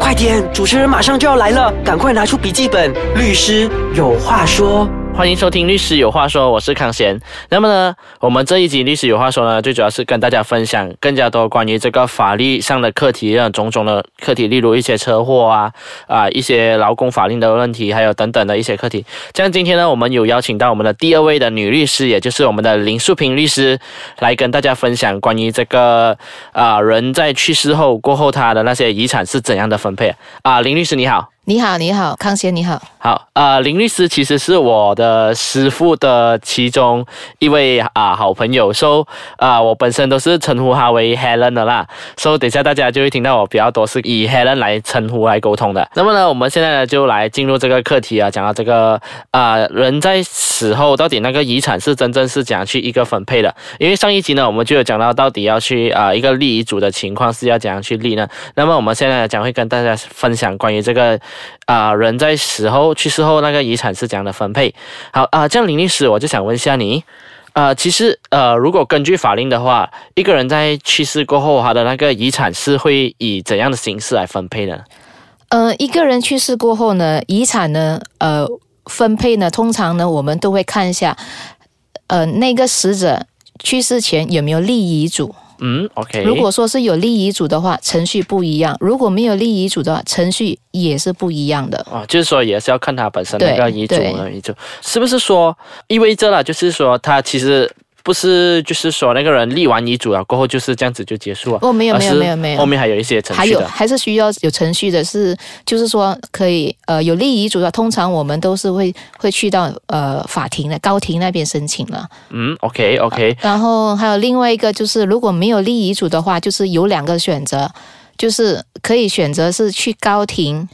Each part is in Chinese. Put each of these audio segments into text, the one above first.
快点，主持人马上就要来了，赶快拿出笔记本。律师有话说。欢迎收听《律师有话说》，我是康贤。那么呢，我们这一集《律师有话说》呢，最主要是跟大家分享更加多关于这个法律上的课题，让种种的课题，例如一些车祸啊 啊，一些劳工法令的问题，还有等等的一些课题。像今天呢，我们有邀请到我们的第二位的女律师，也就是我们的林素平律师，来跟大家分享关于这个啊人在去世后过后他的那些遗产是怎样的分配啊。林律师你好。你好，你好，康贤，你好，好，呃，林律师其实是我的师傅的其中一位啊好朋友，所以啊，我本身都是称呼他为 Helen 的啦，所以等下大家就会听到我比较多是以 Helen 来称呼来沟通的。那么呢，我们现在呢就来进入这个课题啊，讲到这个啊人在死后到底那个遗产是真正是怎样去一个分配的？因为上一集呢我们就有讲到到底要去啊一个立遗嘱的情况是要怎样去立呢？那么我们现在将会跟大家分享关于这个。啊，人在死后去世后，那个遗产是怎样的分配？好啊，这样林律师，我就想问一下你，啊，其实呃，如果根据法令的话，一个人在去世过后，他的那个遗产是会以怎样的形式来分配呢？呃，一个人去世过后呢，遗产呢，呃，分配呢，通常呢，我们都会看一下，呃，那个死者去世前有没有立遗嘱。嗯，OK。如果说是有立遗嘱的话，程序不一样；如果没有立遗嘱的话，程序也是不一样的。哦，就是说也是要看他本身那个遗嘱的遗嘱，是不是说意味着了？就是说他其实。不是，就是说那个人立完遗嘱了过后就是这样子就结束了。哦，没有没有没有没有，后面还有一些程序还有还是需要有程序的，是就是说可以呃有立遗嘱的，通常我们都是会会去到呃法庭的高庭那边申请了。嗯，OK OK。然后还有另外一个就是如果没有立遗嘱的话，就是有两个选择，就是可以选择是去高庭。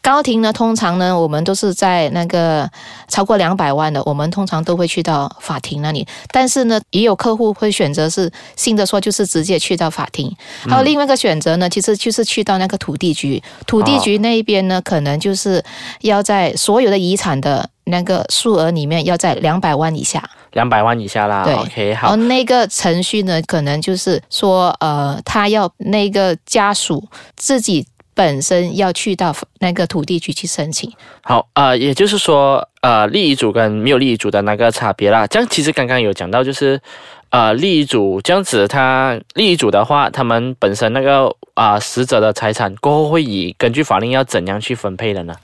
高庭呢，通常呢，我们都是在那个超过两百万的，我们通常都会去到法庭那里。但是呢，也有客户会选择是新的说，就是直接去到法庭。还有另外一个选择呢，其实就是去到那个土地局。土地局那一边呢，可能就是要在所有的遗产的那个数额里面，要在两百万以下。两百万以下啦。对，OK，好。然后那个程序呢，可能就是说，呃，他要那个家属自己。本身要去到那个土地局去申请。好，呃，也就是说，呃，立遗嘱跟没有立遗嘱的那个差别啦。这样其实刚刚有讲到，就是，呃，立遗嘱这样子，他立遗嘱的话，他们本身那个啊死者的财产过后会以根据法令要怎样去分配的呢？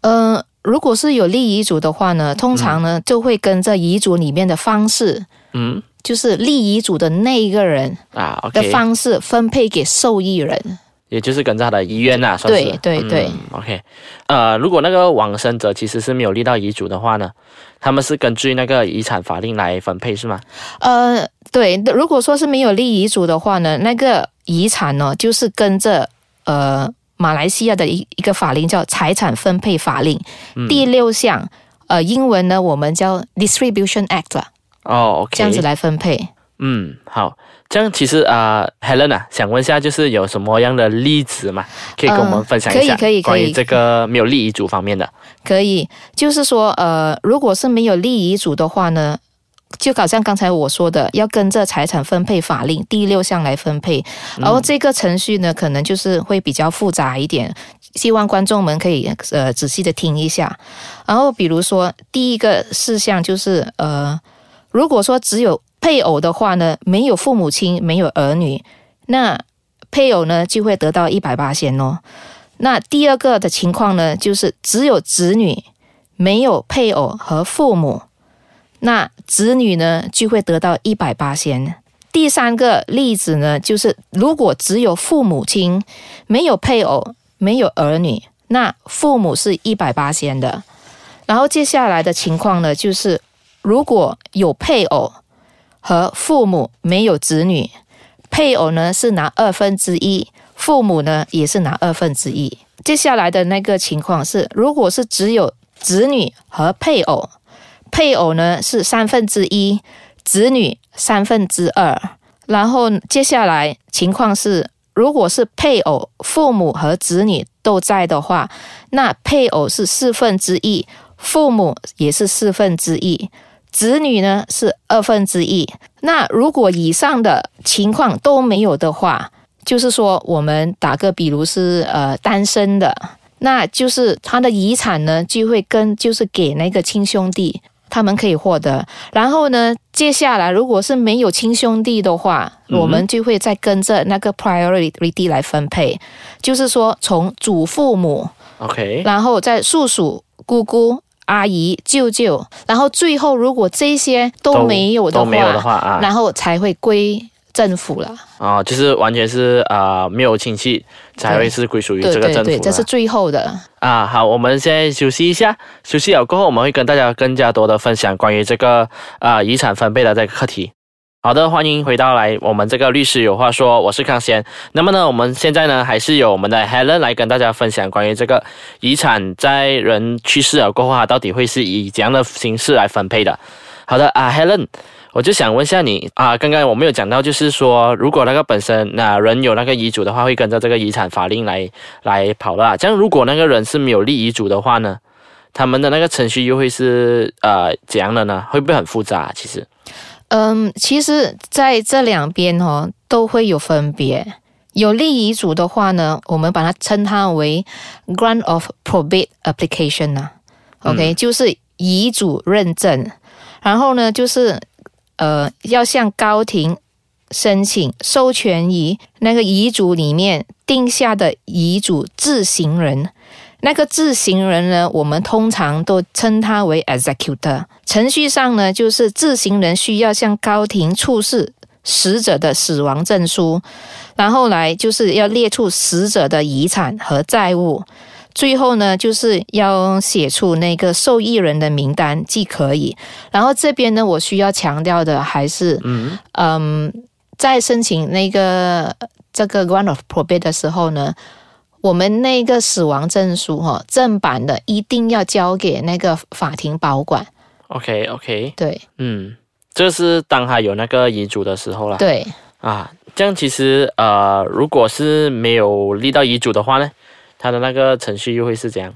嗯，如果是有立遗嘱的话呢，通常呢就会跟着遗嘱里面的方式，嗯，就是立遗嘱的那一个人啊的方式分配给受益人。也就是跟着他的遗愿呐，算是。对对。对，OK，呃，如果那个往生者其实是没有立到遗嘱的话呢，他们是根据那个遗产法令来分配是吗？呃，对，如果说是没有立遗嘱的话呢，那个遗产呢就是跟着呃马来西亚的一一个法令叫财产分配法令。第六项，呃，英文呢我们叫 Distribution Act 哦，OK，这样子来分配。嗯，好。这样其实啊，Helen 啊，想问一下，就是有什么样的例子嘛，可以跟我们分享一下？可以，可以，关于这个没有立遗嘱方面的。可以，就是说，呃，如果是没有立遗嘱的话呢，就好像刚才我说的，要跟着财产分配法令第六项来分配，然后这个程序呢，可能就是会比较复杂一点，希望观众们可以呃仔细的听一下。然后，比如说第一个事项就是，呃，如果说只有配偶的话呢，没有父母亲，没有儿女，那配偶呢就会得到一百八千哦。那第二个的情况呢，就是只有子女，没有配偶和父母，那子女呢就会得到一百八千。第三个例子呢，就是如果只有父母亲，没有配偶，没有儿女，那父母是一百八千的。然后接下来的情况呢，就是如果有配偶。和父母没有子女，配偶呢是拿二分之一，父母呢也是拿二分之一。接下来的那个情况是，如果是只有子女和配偶，配偶呢是三分之一，子女三分之二。然后接下来情况是，如果是配偶、父母和子女都在的话，那配偶是四分之一，父母也是四分之一。子女呢是二分之一，那如果以上的情况都没有的话，就是说我们打个比如是呃单身的，那就是他的遗产呢就会跟就是给那个亲兄弟。他们可以获得，然后呢，接下来如果是没有亲兄弟的话，我们就会再跟着那个 priority 来分配，就是说从祖父母，OK，然后再叔叔、姑姑、阿姨、舅舅，然后最后如果这些都没有的话，都没有的话啊然后才会归。政府了啊，就是完全是啊，没有亲戚才会是归属于这个政府对，这是最后的啊。好，我们先休息一下，休息了过后，我们会跟大家更加多的分享关于这个啊遗产分配的这个课题。好的，欢迎回到来我们这个律师有话说，我是康贤。那么呢，我们现在呢还是有我们的 Helen 来跟大家分享关于这个遗产在人去世了过后，它到底会是以怎样的形式来分配的。好的啊，Helen。我就想问一下你啊，刚刚我们有讲到，就是说，如果那个本身那人有那个遗嘱的话，会跟着这个遗产法令来来跑了。这样，如果那个人是没有立遗嘱的话呢，他们的那个程序又会是呃怎样的呢？会不会很复杂？其实，嗯，其实在这两边哦都会有分别。有立遗嘱的话呢，我们把它称它为 grant of probate application 呢，OK，就是遗嘱认证。然后呢，就是。呃，要向高庭申请授权于那个遗嘱里面定下的遗嘱执行人。那个执行人呢，我们通常都称他为 executor。程序上呢，就是执行人需要向高庭出示死者的死亡证书，然后来就是要列出死者的遗产和债务。最后呢，就是要写出那个受益人的名单即可以。然后这边呢，我需要强调的还是，嗯嗯，在申请那个这个 grant of probate 的时候呢，我们那个死亡证书哈，正版的一定要交给那个法庭保管。OK OK，对，嗯，这是当他有那个遗嘱的时候了。对啊，这样其实呃，如果是没有立到遗嘱的话呢？他的那个程序又会是怎样？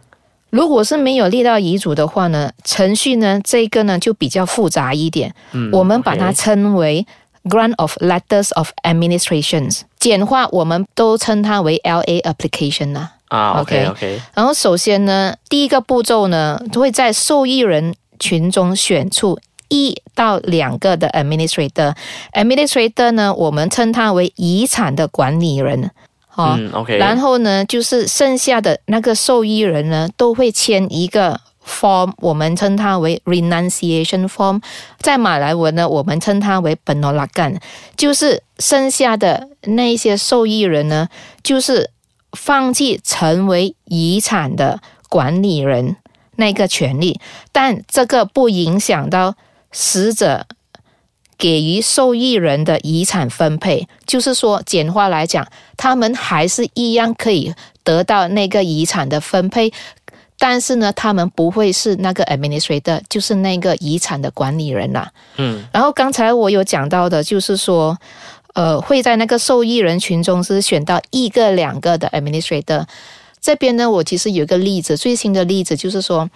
如果是没有立到遗嘱的话呢，程序呢这个呢就比较复杂一点。嗯，我们把它称为 grant of letters of administrations，简化我们都称它为 L A application 呢。啊，OK OK。然后首先呢，第一个步骤呢，会在受益人群中选出一到两个的 administrator。administrator 呢，我们称它为遗产的管理人。嗯，OK。然后呢，就是剩下的那个受益人呢，都会签一个 form，我们称它为 renunciation form。在马来文呢，我们称它为 penolakan。就是剩下的那些受益人呢，就是放弃成为遗产的管理人那个权利，但这个不影响到死者。给予受益人的遗产分配，就是说，简化来讲，他们还是一样可以得到那个遗产的分配，但是呢，他们不会是那个 administrator，就是那个遗产的管理人啦。嗯。然后刚才我有讲到的，就是说，呃，会在那个受益人群中是选到一个、两个的 administrator。这边呢，我其实有一个例子，最新的例子就是说，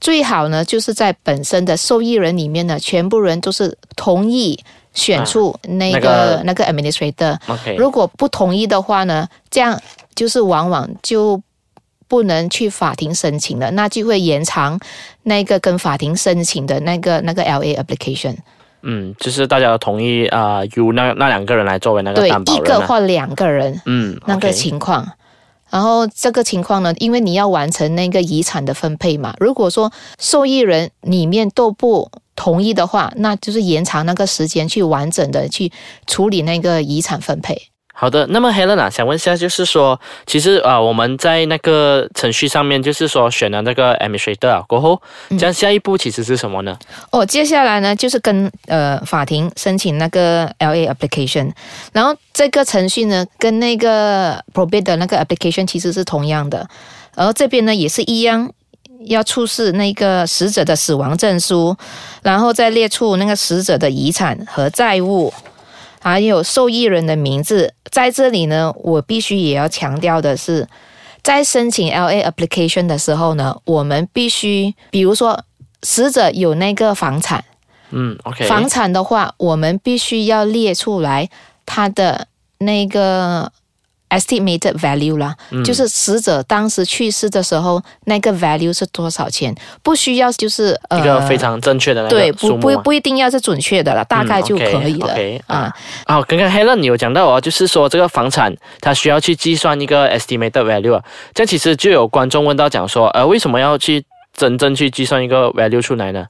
最好呢就是在本身的受益人里面呢，全部人都是同意选出那个那个 administrator。如果不同意的话呢，这样就是往往就不能去法庭申请了，那就会延长那个跟法庭申请的那个那个 LA application。嗯，就是大家都同意啊，由那那两个人来作为那个担保人。对，一个或两个人。嗯，那个情况。然后这个情况呢，因为你要完成那个遗产的分配嘛，如果说受益人里面都不同意的话，那就是延长那个时间去完整的去处理那个遗产分配。好的，那么 Helen 想问一下，就是说，其实啊，我们在那个程序上面，就是说选了那个 administrator 过后，这样下一步其实是什么呢？哦，接下来呢，就是跟呃法庭申请那个 LA application，然后这个程序呢，跟那个 probate 的那个 application 其实是同样的，而这边呢也是一样，要出示那个死者的死亡证书，然后再列出那个死者的遗产和债务。还有受益人的名字，在这里呢，我必须也要强调的是，在申请 L A application 的时候呢，我们必须，比如说死者有那个房产，嗯，OK，房产的话，我们必须要列出来他的那个 estimated value 啦，就是死者当时去世的时候那个 value 是多少钱，不需要就是呃一个非常正确的那对，个数目啊不不不一定要是准确的了，大概就可以了、啊。啊，刚刚 Helen 你有讲到哦，就是说这个房产它需要去计算一个 estimated value，啊这样其实就有观众问到讲说，呃，为什么要去真正去计算一个 value 出来呢？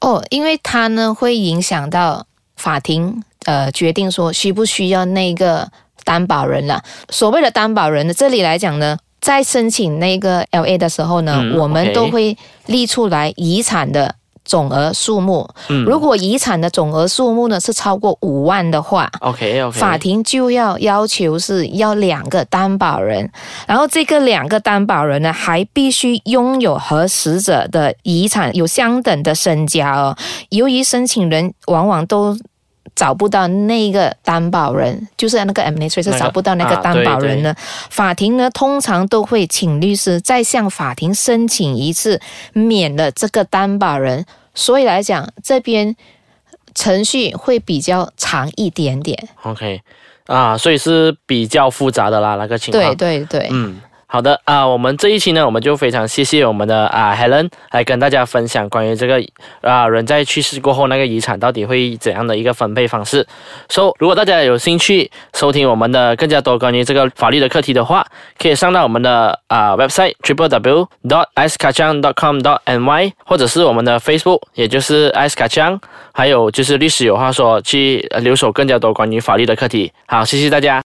哦，因为它呢会影响到法庭呃决定说需不需要那个担保人了。所谓的担保人呢，这里来讲呢。在申请那个 L A 的时候呢，嗯我们都会列出来遗产的总额数目。嗯如果遗产的总额数目呢是超过五万的话，OK OK，法庭就要要求是要两个担保人，然后这个两个担保人呢，还必须拥有和死者的遗产有相等的身家哦。由于申请人往往都找不到那个担保人，就是那个 administrator 找不到那个啊担保人呢，法庭呢通常都会请律师再向法庭申请一次免了这个担保人，所以来讲这边程序会比较长一点点。OK 啊，所以是比较复杂的啦那个情况。对对对，嗯，好的啊，我们这一期呢，我们就非常谢谢我们的啊 Helen 来跟大家分享关于这个啊人在去世过后那个遗产到底会怎样的一个分配方式。So，如果大家有兴趣收听我们的更加多关于这个法律的课题的话，可以上到我们的啊 website triple w dot ice kacang dot com dot ny，或者是我们的 Facebook，也就是 i c e k a c h a n g 还有就是律师有话说，去留守更加多关于法律的课题。好，谢谢大家。